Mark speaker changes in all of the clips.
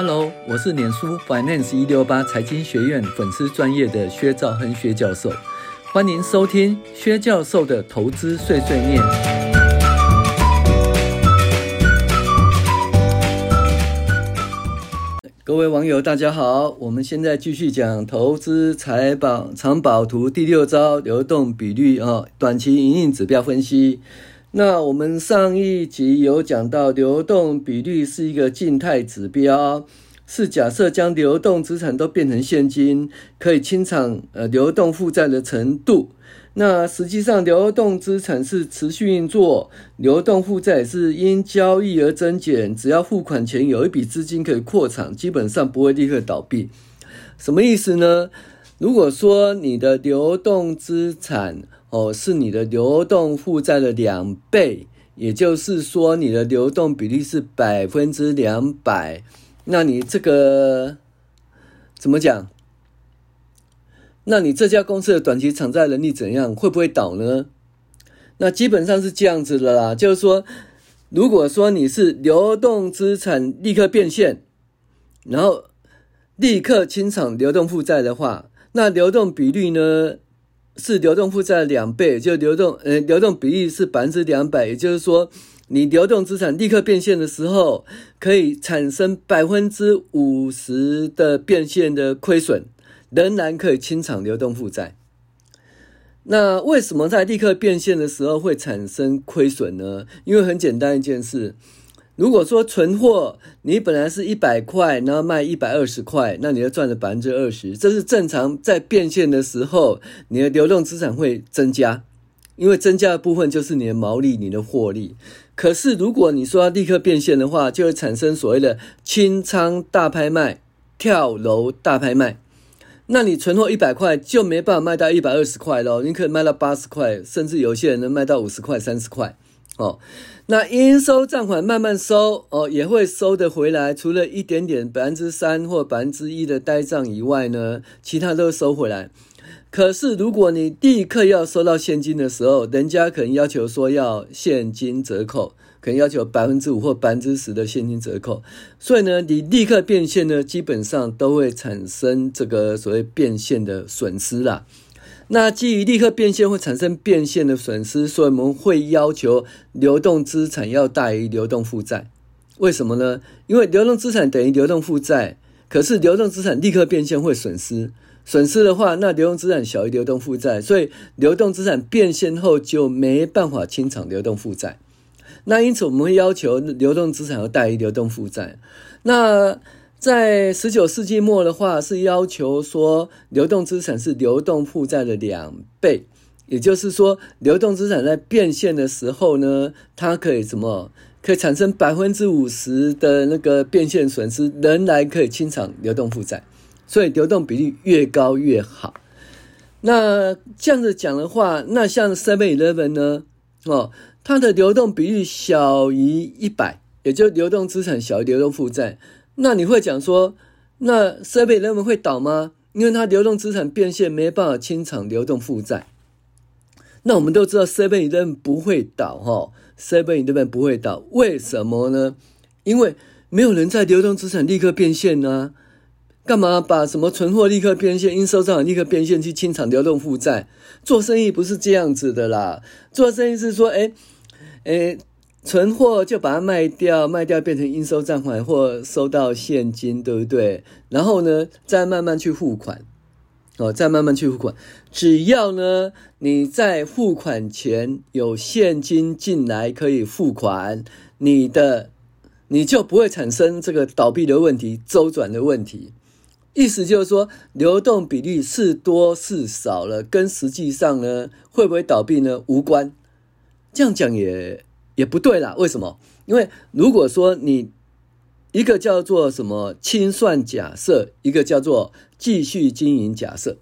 Speaker 1: Hello，我是脸书 Finance 一六八财经学院粉丝专业的薛兆亨薛教授，欢迎收听薛教授的投资碎碎念。各位网友，大家好，我们现在继续讲投资财宝藏宝图第六招流动比率啊，短期营运指标分析。那我们上一集有讲到，流动比率是一个静态指标，是假设将流动资产都变成现金，可以清偿呃流动负债的程度。那实际上，流动资产是持续运作，流动负债是因交易而增减。只要付款前有一笔资金可以扩产，基本上不会立刻倒闭。什么意思呢？如果说你的流动资产，哦，是你的流动负债的两倍，也就是说你的流动比率是百分之两百，那你这个怎么讲？那你这家公司的短期偿债能力怎样？会不会倒呢？那基本上是这样子的啦，就是说，如果说你是流动资产立刻变现，然后立刻清偿流动负债的话，那流动比率呢？是流动负债的两倍，就流动，呃，流动比例是百分之两百，也就是说，你流动资产立刻变现的时候，可以产生百分之五十的变现的亏损，仍然可以清偿流动负债。那为什么在立刻变现的时候会产生亏损呢？因为很简单一件事。如果说存货你本来是一百块，然后卖一百二十块，那你就赚了百分之二十，这是正常。在变现的时候，你的流动资产会增加，因为增加的部分就是你的毛利、你的获利。可是如果你说要立刻变现的话，就会产生所谓的清仓大拍卖、跳楼大拍卖。那你存货一百块就没办法卖到一百二十块喽，你可以卖到八十块，甚至有些人能卖到五十块、三十块。哦，那应收账款慢慢收哦，也会收得回来。除了一点点百分之三或百分之一的呆账以外呢，其他都收回来。可是如果你立刻要收到现金的时候，人家可能要求说要现金折扣，可能要求百分之五或百分之十的现金折扣。所以呢，你立刻变现呢，基本上都会产生这个所谓变现的损失啦。那基于立刻变现会产生变现的损失，所以我们会要求流动资产要大于流动负债。为什么呢？因为流动资产等于流动负债，可是流动资产立刻变现会损失，损失的话，那流动资产小于流动负债，所以流动资产变现后就没办法清偿流动负债。那因此我们会要求流动资产要大于流动负债。那在十九世纪末的话，是要求说流动资产是流动负债的两倍，也就是说，流动资产在变现的时候呢，它可以什么？可以产生百分之五十的那个变现损失，仍然可以清偿流动负债。所以流动比率越高越好。那这样子讲的话，那像 Seven Eleven 呢？哦，它的流动比率小于一百，也就流动资产小于流动负债。那你会讲说，那 7-Eleven 会倒吗？因为它流动资产变现没办法清偿流动负债。那我们都知道 7-Eleven 不会倒哈，7-Eleven 不会倒，为什么呢？因为没有人在流动资产立刻变现呢、啊，干嘛把什么存货立刻变现、应收账款立刻变现去清偿流动负债？做生意不是这样子的啦，做生意是说，哎，哎。存货就把它卖掉，卖掉变成应收账款或收到现金，对不对？然后呢，再慢慢去付款，哦，再慢慢去付款。只要呢，你在付款前有现金进来可以付款，你的你就不会产生这个倒闭的问题、周转的问题。意思就是说，流动比率是多是少了，跟实际上呢会不会倒闭呢无关。这样讲也。也不对啦，为什么？因为如果说你一个叫做什么清算假设，一个叫做继续经营假设。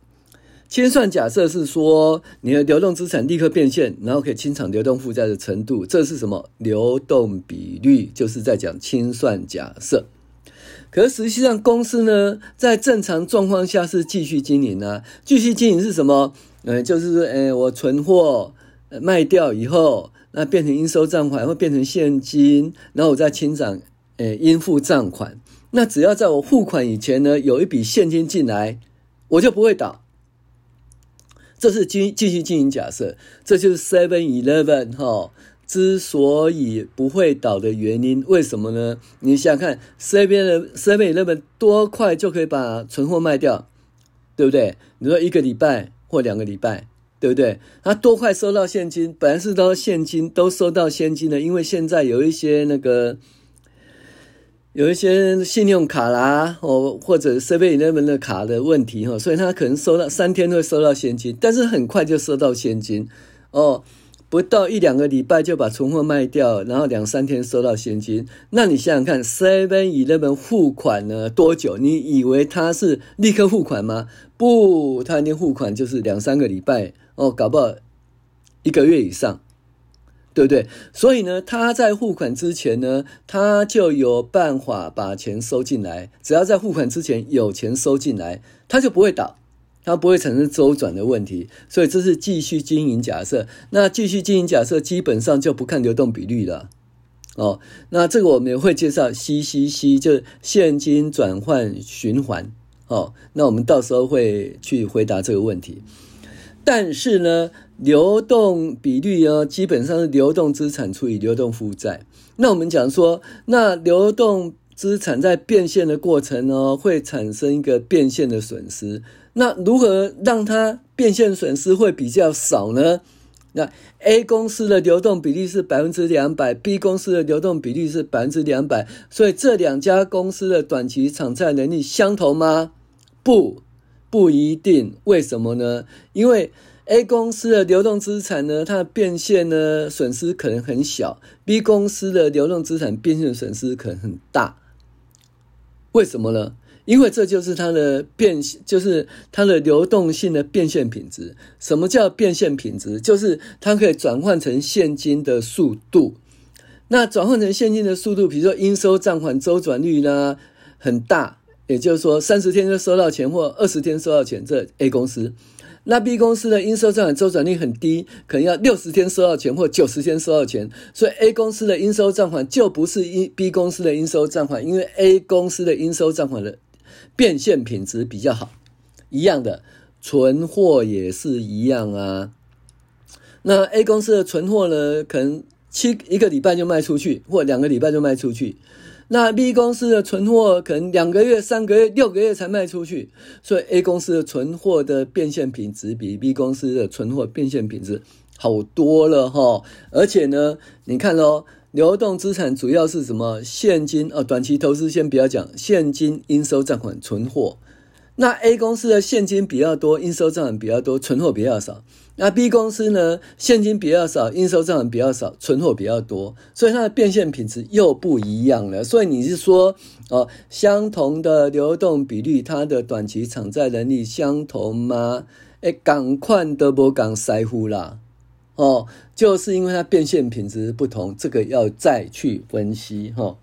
Speaker 1: 清算假设是说你的流动资产立刻变现，然后可以清偿流动负债的程度，这是什么？流动比率，就是在讲清算假设。可实际上公司呢，在正常状况下是继续经营啊。继续经营是什么？嗯，就是说，呃，我存货卖掉以后。那变成应收账款，会变成现金，然后我再清偿，诶，应付账款。那只要在我付款以前呢，有一笔现金进来，我就不会倒。这是继继续经营假设，这就是 Seven Eleven 哈之所以不会倒的原因。为什么呢？你想想看，Seven Seven Eleven 多快就可以把存货卖掉，对不对？你说一个礼拜或两个礼拜，对不对？他多快收到现金？本来是都现金都收到现金的，因为现在有一些那个。有一些信用卡啦，哦，或者 Seven Eleven 的卡的问题哈，所以他可能收到三天会收到现金，但是很快就收到现金，哦，不到一两个礼拜就把存货卖掉，然后两三天收到现金。那你想想看，Seven Eleven 付款呢多久？你以为他是立刻付款吗？不，他那付款就是两三个礼拜，哦，搞不好一个月以上。对不对？所以呢，他在付款之前呢，他就有办法把钱收进来。只要在付款之前有钱收进来，他就不会倒，它不会产生周转的问题。所以这是继续经营假设。那继续经营假设基本上就不看流动比率了。哦，那这个我们也会介绍 CCC，就是现金转换循环。哦，那我们到时候会去回答这个问题。但是呢，流动比率呢，基本上是流动资产除以流动负债。那我们讲说，那流动资产在变现的过程呢，会产生一个变现的损失。那如何让它变现损失会比较少呢？那 A 公司的流动比例是百分之两百，B 公司的流动比例是百分之两百，所以这两家公司的短期偿债能力相同吗？不。不一定，为什么呢？因为 A 公司的流动资产呢，它的变现呢损失可能很小；B 公司的流动资产变现损失可能很大。为什么呢？因为这就是它的变，就是它的流动性的变现品质。什么叫变现品质？就是它可以转换成现金的速度。那转换成现金的速度，比如说应收账款周转率呢，很大。也就是说，三十天就收到钱，或二十天收到钱，这 A 公司。那 B 公司的应收账款周转率很低，可能要六十天收到钱，或九十天收到钱。所以 A 公司的应收账款就不是一 B 公司的应收账款，因为 A 公司的应收账款的变现品质比较好。一样的，存货也是一样啊。那 A 公司的存货呢，可能七一个礼拜就卖出去，或两个礼拜就卖出去。那 B 公司的存货可能两个月、三个月、六个月才卖出去，所以 A 公司的存货的变现品质比 B 公司的存货变现品质好多了哈。而且呢，你看喽，流动资产主要是什么？现金哦，短期投资先不要讲，现金、应收账款、存货。那 A 公司的现金比较多，应收账款比较多，存货比较少。那 B 公司呢，现金比较少，应收账款比较少，存货比较多，所以它的变现品质又不一样了。所以你是说，哦，相同的流动比率，它的短期偿债能力相同吗？诶，赶快都不讲师傅啦，哦，就是因为它变现品质不同，这个要再去分析哈、哦。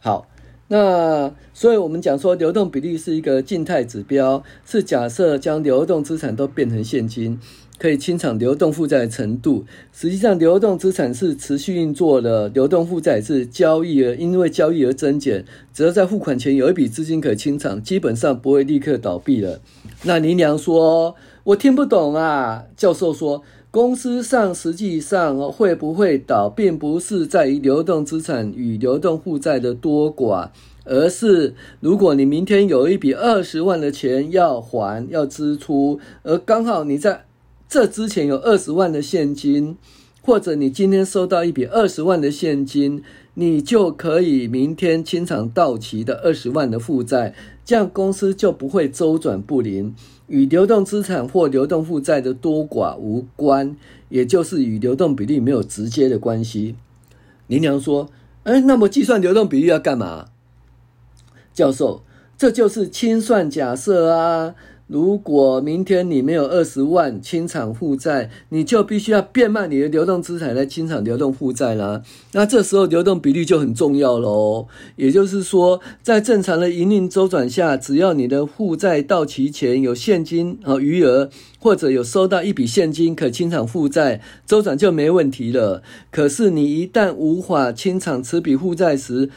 Speaker 1: 好。那所以，我们讲说，流动比率是一个静态指标，是假设将流动资产都变成现金，可以清偿流动负债的程度。实际上，流动资产是持续运作的，流动负债是交易额因为交易而增减。只要在付款前有一笔资金可清偿，基本上不会立刻倒闭了。那林良说：“我听不懂啊。”教授说。公司上实际上会不会倒，并不是在于流动资产与流动负债的多寡，而是如果你明天有一笔二十万的钱要还要支出，而刚好你在这之前有二十万的现金，或者你今天收到一笔二十万的现金，你就可以明天清偿到期的二十万的负债，这样公司就不会周转不灵。与流动资产或流动负债的多寡无关，也就是与流动比率没有直接的关系。林良说：“哎，那么计算流动比率要干嘛？”教授，这就是清算假设啊。如果明天你没有二十万清偿负债，你就必须要变卖你的流动资产来清偿流动负债啦。那这时候流动比率就很重要喽。也就是说，在正常的营运周转下，只要你的负债到期前有现金和余额，或者有收到一笔现金可清偿负债，周转就没问题了。可是你一旦无法清偿此笔负债时，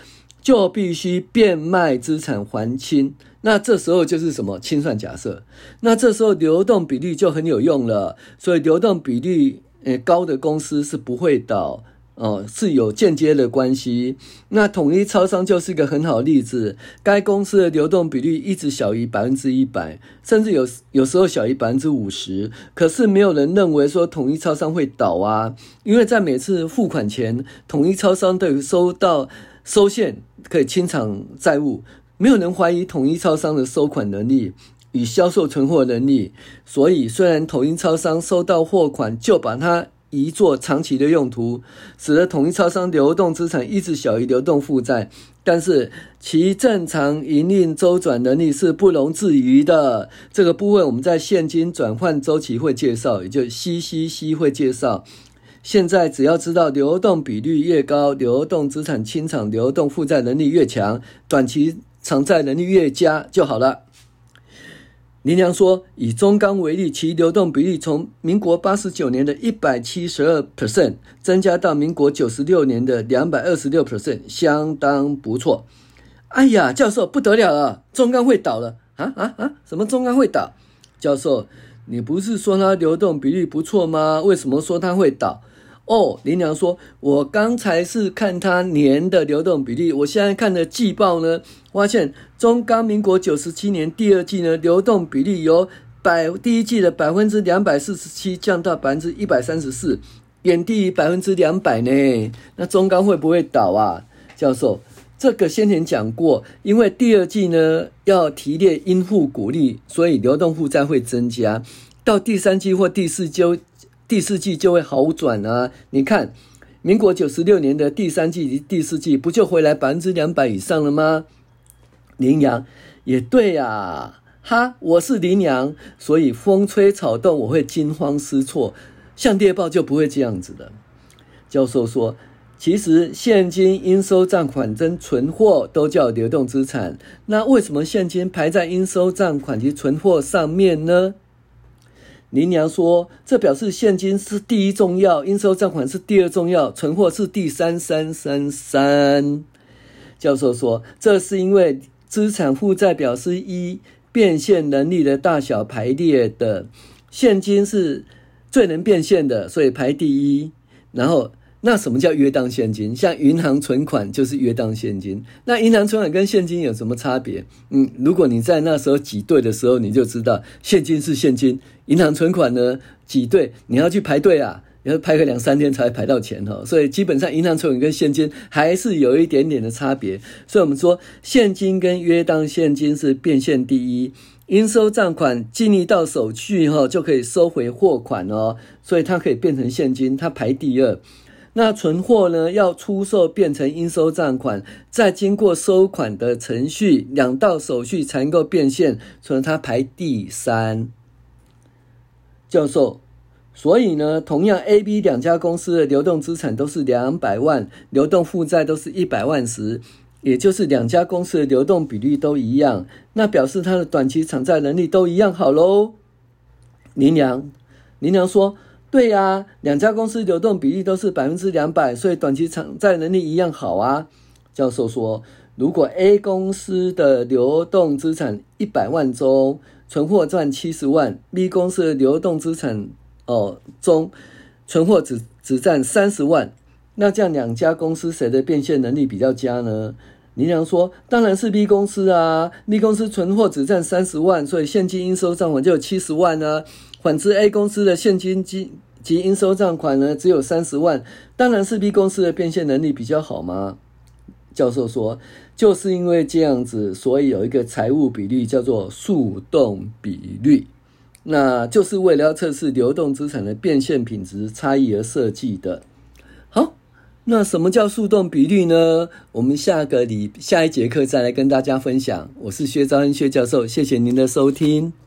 Speaker 1: 就必须变卖资产还清。那这时候就是什么清算假设？那这时候流动比率就很有用了。所以流动比率呃高的公司是不会倒。哦，是有间接的关系。那统一超商就是一个很好的例子，该公司的流动比率一直小于百分之一百，甚至有有时候小于百分之五十。可是没有人认为说统一超商会倒啊，因为在每次付款前，统一超商都有收到收现可以清偿债务，没有人怀疑统一超商的收款能力与销售存货能力。所以，虽然统一超商收到货款就把它。移作长期的用途，使得统一超商流动资产一直小于流动负债，但是其正常营运周转能力是不容置疑的。这个部分我们在现金转换周期会介绍，也就 CCC 会介绍。现在只要知道流动比率越高，流动资产清偿流动负债能力越强，短期偿债能力越佳就好了。林良说：“以中钢为例，其流动比率从民国八十九年的一百七十二 percent 增加到民国九十六年的两百二十六 percent，相当不错。”哎呀，教授不得了了，中钢会倒了啊啊啊！什么中钢会倒？教授，你不是说它流动比率不错吗？为什么说它会倒？哦，林良说：“我刚才是看他年的流动比例，我现在看的季报呢，发现中钢民国九十七年第二季呢，流动比例由百第一季的百分之两百四十七降到百分之一百三十四，远低于百分之两百呢。那中钢会不会倒啊？教授，这个先前讲过，因为第二季呢要提炼应付股利，所以流动负债会增加，到第三季或第四季。”第四季就会好转啊！你看，民国九十六年的第三季及第四季不就回来百分之两百以上了吗？羚羊也对呀、啊，哈，我是羚羊，所以风吹草动我会惊慌失措，像猎豹就不会这样子的。教授说，其实现金、应收账款跟存货都叫流动资产，那为什么现金排在应收账款及存货上面呢？林娘说：“这表示现金是第一重要，应收账款是第二重要，存货是第三三三三。”教授说：“这是因为资产负债表是一变现能力的大小排列的，现金是最能变现的，所以排第一。然后。”那什么叫约当现金？像银行存款就是约当现金。那银行存款跟现金有什么差别？嗯，如果你在那时候挤兑的时候，你就知道现金是现金，银行存款呢挤兑你要去排队啊，要排个两三天才排到钱哈。所以基本上银行存款跟现金还是有一点点的差别。所以我们说现金跟约当现金是变现第一，应收账款尽力到手续哈就可以收回货款哦，所以它可以变成现金，它排第二。那存货呢？要出售变成应收账款，再经过收款的程序，两道手续才能够变现，所以它排第三。教授，所以呢，同样 A、B 两家公司的流动资产都是两百万，流动负债都是一百万时，也就是两家公司的流动比率都一样，那表示它的短期偿债能力都一样好喽。林娘，林娘说。对呀、啊，两家公司流动比例都是百分之两百，所以短期偿债能力一样好啊。教授说，如果 A 公司的流动资产一百万中，存货占七十万；B 公司的流动资产哦中，存货只只占三十万，那这样两家公司谁的变现能力比较佳呢？林良说，当然是 B 公司啊，B 公司存货只占三十万，所以现金应收账款就有七十万啊。反之，A 公司的现金及及应收账款呢，只有三十万，当然是 B 公司的变现能力比较好吗？教授说，就是因为这样子，所以有一个财务比率叫做速动比率，那就是为了要测试流动资产的变现品质差异而设计的。好，那什么叫速动比率呢？我们下个礼下一节课再来跟大家分享。我是薛兆恩薛教授，谢谢您的收听。